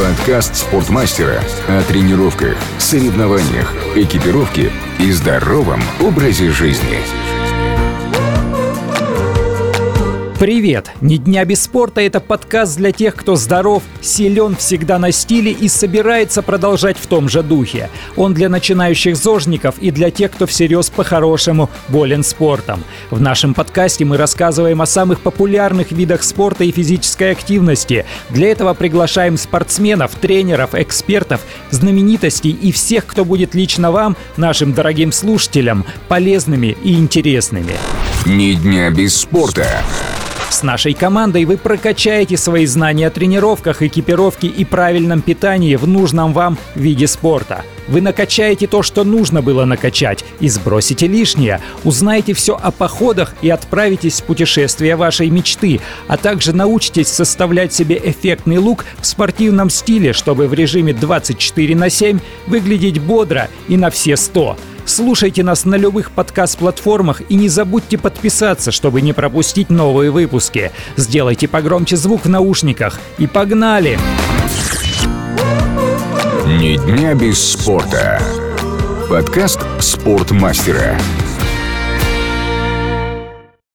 Подкаст спортмастера о тренировках, соревнованиях, экипировке и здоровом образе жизни. Привет! «Ни дня без спорта» — это подкаст для тех, кто здоров, силен, всегда на стиле и собирается продолжать в том же духе. Он для начинающих зожников и для тех, кто всерьез по-хорошему болен спортом. В нашем подкасте мы рассказываем о самых популярных видах спорта и физической активности. Для этого приглашаем спортсменов, тренеров, экспертов, знаменитостей и всех, кто будет лично вам, нашим дорогим слушателям, полезными и интересными. «Ни дня без спорта» С нашей командой вы прокачаете свои знания о тренировках, экипировке и правильном питании в нужном вам виде спорта. Вы накачаете то, что нужно было накачать, и сбросите лишнее. Узнаете все о походах и отправитесь в путешествие вашей мечты, а также научитесь составлять себе эффектный лук в спортивном стиле, чтобы в режиме 24 на 7 выглядеть бодро и на все 100. Слушайте нас на любых подкаст-платформах и не забудьте подписаться, чтобы не пропустить новые выпуски. Сделайте погромче звук в наушниках и погнали! Ни дня без спорта. Подкаст спортмастера.